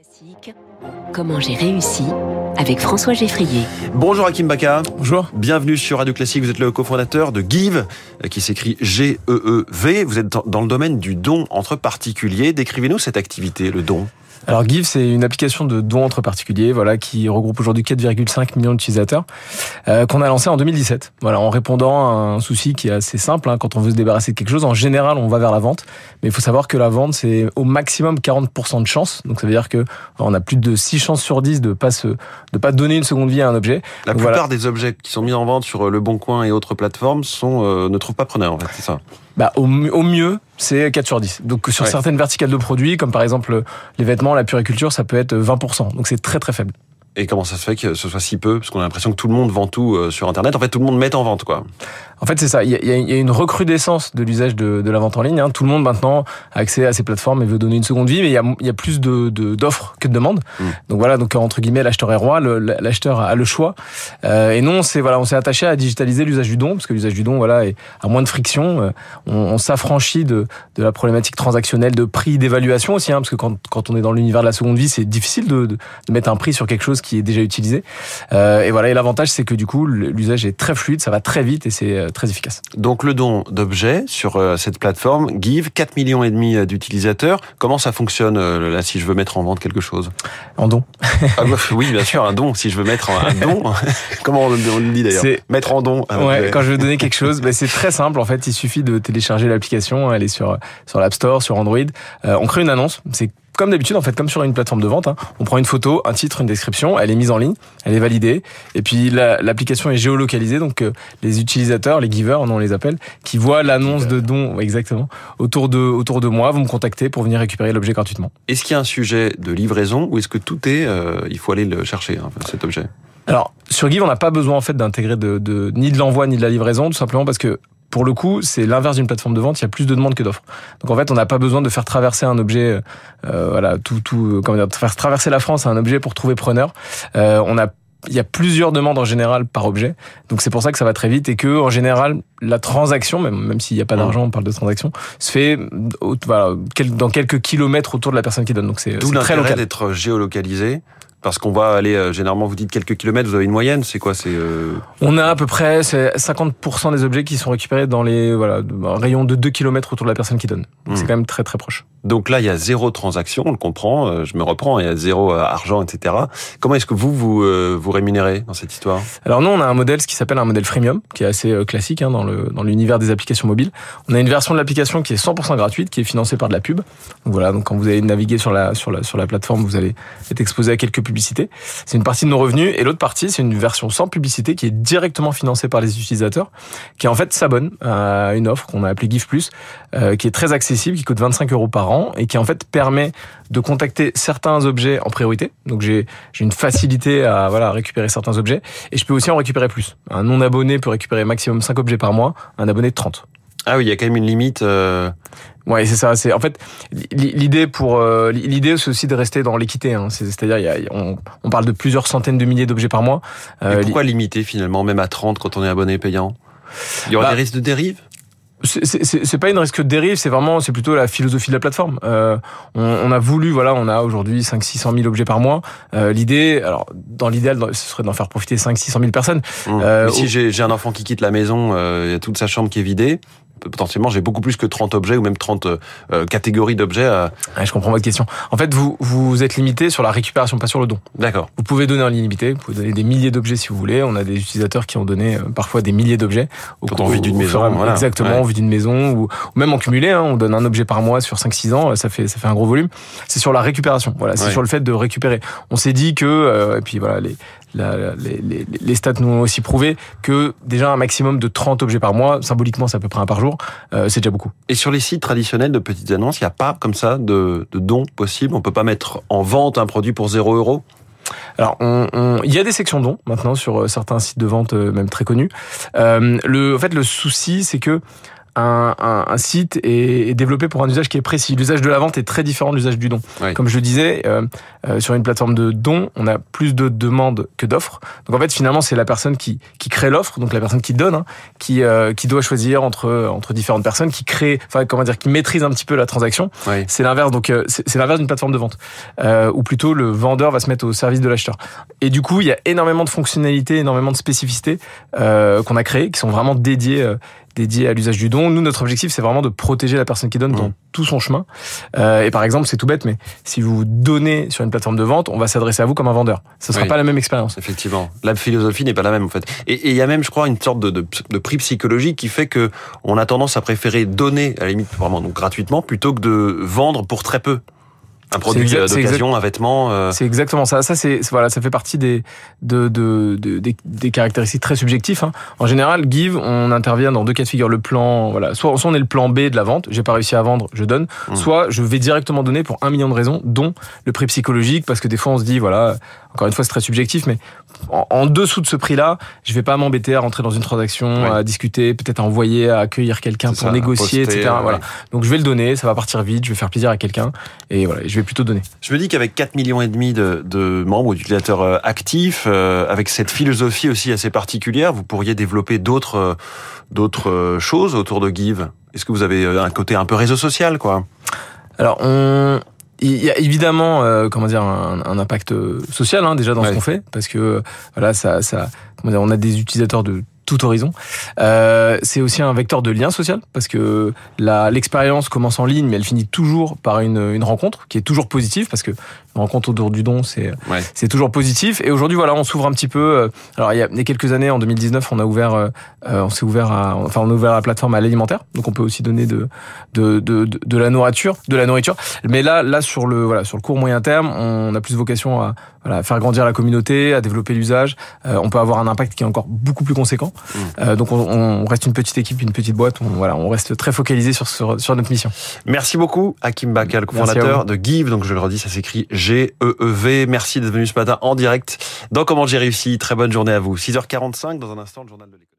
Classique, Comment j'ai réussi avec François Geffrier. Bonjour Hakim Baka. Bonjour. Bienvenue sur Radio Classique. Vous êtes le cofondateur de Give, euh, qui s'écrit G-E-E-V. Vous êtes dans le domaine du don entre particuliers. Décrivez-nous cette activité, le don. Alors Give, c'est une application de dons entre particuliers, voilà, qui regroupe aujourd'hui 4,5 millions d'utilisateurs, euh, qu'on a lancé en 2017. Voilà, en répondant à un souci qui est assez simple. Hein, quand on veut se débarrasser de quelque chose, en général, on va vers la vente, mais il faut savoir que la vente, c'est au maximum 40% de chance. Donc ça veut dire que on a plus de 6 chances sur 10 de pas se, de pas donner une seconde vie à un objet. La Donc, plupart voilà. des objets qui sont mis en vente sur Le Bon Coin et autres plateformes sont euh, ne trouvent pas preneur. En fait, c'est ça. Bah, au, au mieux, c'est 4 sur 10. Donc sur Ouais. certaines verticales de produits, comme par exemple les vêtements, la puriculture, ça peut être 20%. Donc c'est très très faible. Et comment ça se fait que ce soit si peu? Parce qu'on a l'impression que tout le monde vend tout euh, sur Internet. En fait, tout le monde met en vente, quoi. En fait, c'est ça. Il y, y a- une recrudescence de l'usage de, de la vente en ligne. hein. Tout le monde maintenant a accès à ces plateformes et veut donner une seconde vie, mais il y a, y a plus de de- d'offres que de demandes. Mm. Donc voilà, donc entre guillemets, l'acheteur est roi. L'acheteur a le choix. Euh, et non, c'est voilà, on s'est attaché à digitaliser l'usage du don parce que l'usage du don, voilà, est à moins de friction. Euh, On, on s'affranchit de de la problématique transactionnelle, de prix, d'évaluation aussi, hein, parce que quand quand on est dans l'univers de la seconde vie, c'est difficile de mettre un prix sur quelque chose qui est déjà utilisé. Euh, et voilà, et l'avantage, c'est que du coup, l'usage est très fluide, ça va très vite et c'est euh, très efficace. Donc le don d'objets sur euh, cette plateforme Give, 4 millions et demi d'utilisateurs. Comment ça fonctionne là si je veux mettre en vente quelque chose? En don. Ah, bah, Oui, bien sûr, un don. Si je veux mettre un don, comment on, le dit d'ailleurs? Mettre en don. Ouais, objet. quand je veux donner quelque chose, ben c'est très simple. En fait, il suffit de télécharger l'application. Elle est sur sur l'App Store, sur Android. Euh, on crée une annonce. C'est comme d'habitude, en fait, comme sur une plateforme de vente. hein. On prend une photo, un titre, une description. Elle est mise en ligne, elle est validée, et puis la- l'application est géolocalisée. Donc euh, les utilisateurs, les givers, on les appelle, qui voient l'annonce de don, exactement, autour de autour de moi, vont me contacter pour venir récupérer l'objet gratuitement. Est-ce qu'il y a un sujet de livraison ou est-ce que tout est, euh, il faut aller le chercher, hein, cet objet? Alors sur Give, on n'a pas besoin en fait d'intégrer de, de ni de l'envoi ni de la livraison, tout simplement parce que pour le coup, c'est l'inverse d'une plateforme de vente. Il y a plus de demandes que d'offres. Donc en fait, on n'a pas besoin de faire traverser un objet, euh, voilà, tout, tout, euh, comment dire, faire traverser la France à un objet pour trouver preneur. Euh, on a il y a plusieurs demandes en général par objet, donc c'est pour ça que ça va très vite et que en général la transaction, même même s'il n'y a pas Mmh. d'argent, on parle de transaction, se fait voilà, dans quelques kilomètres autour de la personne qui donne. Donc c'est très local. d'être géolocalisé. Parce qu'on va aller, euh, généralement, vous dites quelques kilomètres, vous avez une moyenne, c'est quoi C'est euh, On a à peu près c'est 50% des objets qui sont récupérés dans les voilà un rayon de 2 km autour de la personne qui donne. Donc Hmm. c'est quand même très très proche. Donc là, il y a zéro transaction, on le comprend, euh, je me reprends, il y a zéro argent, etc. Comment est-ce que vous, vous, vous rémunérez dans cette histoire? Alors nous on a un modèle ce qui s'appelle un modèle freemium qui est assez classique hein, dans le dans l'univers des applications mobiles. On a une version de l'application qui est 100% gratuite qui est financée par de la pub. Donc voilà, donc quand vous allez naviguer sur la sur la sur la plateforme, vous allez être exposé à quelques C'est une partie de nos revenus et l'autre partie, c'est une version sans publicité qui est directement financée par les utilisateurs qui en fait s'abonnent à une offre qu'on a appelée Give Plus euh, qui est très accessible, qui coûte 25 euros par an et qui en fait permet de contacter certains objets en priorité. Donc j'ai une facilité à voilà récupérer certains objets et je peux aussi en récupérer plus. Un non abonné peut récupérer maximum 5 objets par mois, un abonné 30. Ah oui, il y a quand même une limite. euh, Ouais, c'est ça. C'est en fait l'idée pour euh, l'idée c'est aussi de rester dans l'équité. Hein. C'est- C'est-à-dire, il y a- on, on parle de plusieurs centaines de milliers d'objets par mois. Euh, mais pourquoi limiter finalement, même à 30 quand on est abonné payant? Il y aura Bah, des risques de dérive? C'est- pas une risque de dérive, c'est vraiment, c'est plutôt la philosophie de la plateforme. Euh, on, on a voulu, voilà, on a aujourd'hui 5 600 000 objets par mois. Euh, L'idée, alors dans l'idéal, ce serait d'en faire profiter 5 600 000 personnes. Hum. Euh, Mais si au- j'ai j'ai un enfant qui quitte la maison, euh, il y a toute sa chambre qui est vidée, potentiellement j'ai beaucoup plus que 30 objets ou même 30 euh, catégories d'objets. à- Ouais, je comprends votre question. En fait, vous vous êtes limité sur la récupération, pas sur le don. D'accord. Vous pouvez donner en illimité, vous pouvez donner des milliers d'objets si vous voulez. On a des utilisateurs qui ont donné euh, parfois des milliers d'objets. Quand on vit d'une maison, voilà. Exactement, Ouais. on vit d'une maison ou, ou même en cumulé. Hein, on donne un objet par mois sur 5-6 ans, ça fait ça fait un gros volume. C'est sur la récupération. Voilà, c'est Ouais. sur le fait de récupérer. On s'est dit que euh, et puis voilà les la- les, les, les stats nous ont aussi prouvé que déjà un maximum de 30 objets par mois, symboliquement c'est à peu près un par jour, euh, c'est déjà beaucoup. Et sur les sites traditionnels de petites annonces, il n'y a pas comme ça de, de dons possibles On peut pas mettre en vente un produit pour 0 euros Alors, on, on- il y a des sections dons maintenant sur euh, certains sites de vente, euh, même très connus. Euh, le, en fait, le souci, c'est que un, un, un site est, est, développé pour un usage qui est précis. L'usage de la vente est très différent de l'usage du don. Oui. Comme je le disais, euh, euh, sur une plateforme de don, on a plus de demandes que d'offres. Donc en fait, finalement, c'est la personne qui, qui crée l'offre, donc la personne qui donne, hein, qui, euh, qui doit choisir entre, entre différentes personnes, qui crée, enfin comment dire, qui maîtrise un petit peu la transaction. Oui. C'est l'inverse. Donc c'est l'inverse d'une plateforme de vente, ou plutôt le vendeur va se mettre au service de l'acheteur. Et du coup, il y a énormément de fonctionnalités, énormément de spécificités qu'on a créées, qui sont vraiment dédiées. Dédiées à l'usage du don. Nous, notre objectif, c'est vraiment de protéger la personne qui donne dans Mmh. tout son chemin. Euh, et par exemple, c'est tout bête, mais si vous donnez sur une plateforme de vente, on va s'adresser à vous comme un vendeur. Ce sera Oui. pas la même expérience. Effectivement, la philosophie n'est pas la même en fait. Et et il y a même, je crois, une sorte de, de, de prix psychologique qui fait que on a tendance à préférer donner, à la limite vraiment donc gratuitement, plutôt que de vendre pour très peu. Un produit euh, d'occasion, un vêtement. euh, C'est exactement ça. Ça, c'est voilà, ça fait partie des de, de, de- des, des caractéristiques très subjectives. hein. En général, Give, on intervient dans deux cas de figure. Le plan, voilà, soit, soit on est le plan B de la vente, j'ai pas réussi à vendre, je donne. Mm. Soit je vais directement donner pour un million de raisons, dont le prix psychologique, parce que des fois on se dit, voilà, encore une fois c'est très subjectif, mais en, en dessous de ce prix-là, je vais pas m'embêter à rentrer dans une transaction, à discuter, peut-être à envoyer, à accueillir quelqu'un pour ça, négocier, poster, etc. ouais. Voilà. Donc je vais le donner, ça va partir vite, je vais faire plaisir à quelqu'un, et voilà, je vais plutôt donner. Je me dis qu'avec 4 millions et demi de, de membres ou d'utilisateurs euh, actifs, euh, avec cette philosophie aussi assez particulière, vous pourriez développer d'autres euh, d'autres choses autour de Give. Est-ce que vous avez un côté un peu réseau social, quoi? Alors, on, il y a évidemment, euh, comment dire, un, un impact euh, social hein, déjà dans Ouais. ce qu'on fait, parce que euh, voilà, ça, ça, comment dire, on a des utilisateurs de tout horizon. Euh, c'est aussi un vecteur de lien social, parce que l'expérience commence en ligne, mais elle finit toujours par une, une rencontre qui est toujours positive, parce que une rencontre autour du don, c'est Ouais. c'est toujours positif. Et aujourd'hui, voilà, on s'ouvre un petit peu. euh, Alors, il y a, il y a quelques années, en 2019, on a ouvert, euh, euh, on s'est ouvert à, enfin, on a ouvert la plateforme à l'alimentaire. Donc, on peut aussi donner de, de, de, de, de la nourriture, de la nourriture. Mais là, là, sur le, voilà, sur le court moyen terme, on a plus vocation à, voilà, faire grandir la communauté, à développer l'usage. Euh, on peut avoir un impact qui est encore beaucoup plus conséquent. Mmh. Euh, donc, on, on reste une petite équipe, une petite boîte. On, voilà, on reste très focalisé sur, sur, sur notre mission. Merci beaucoup, Hakim Bakal, cofondateur de Give. Donc, je le redis, ça s'écrit G-E-E-V. Merci d'être venu ce matin en direct dans Comment j'ai réussi. Très bonne journée à vous. 6h45 dans un instant, le journal de l'économie.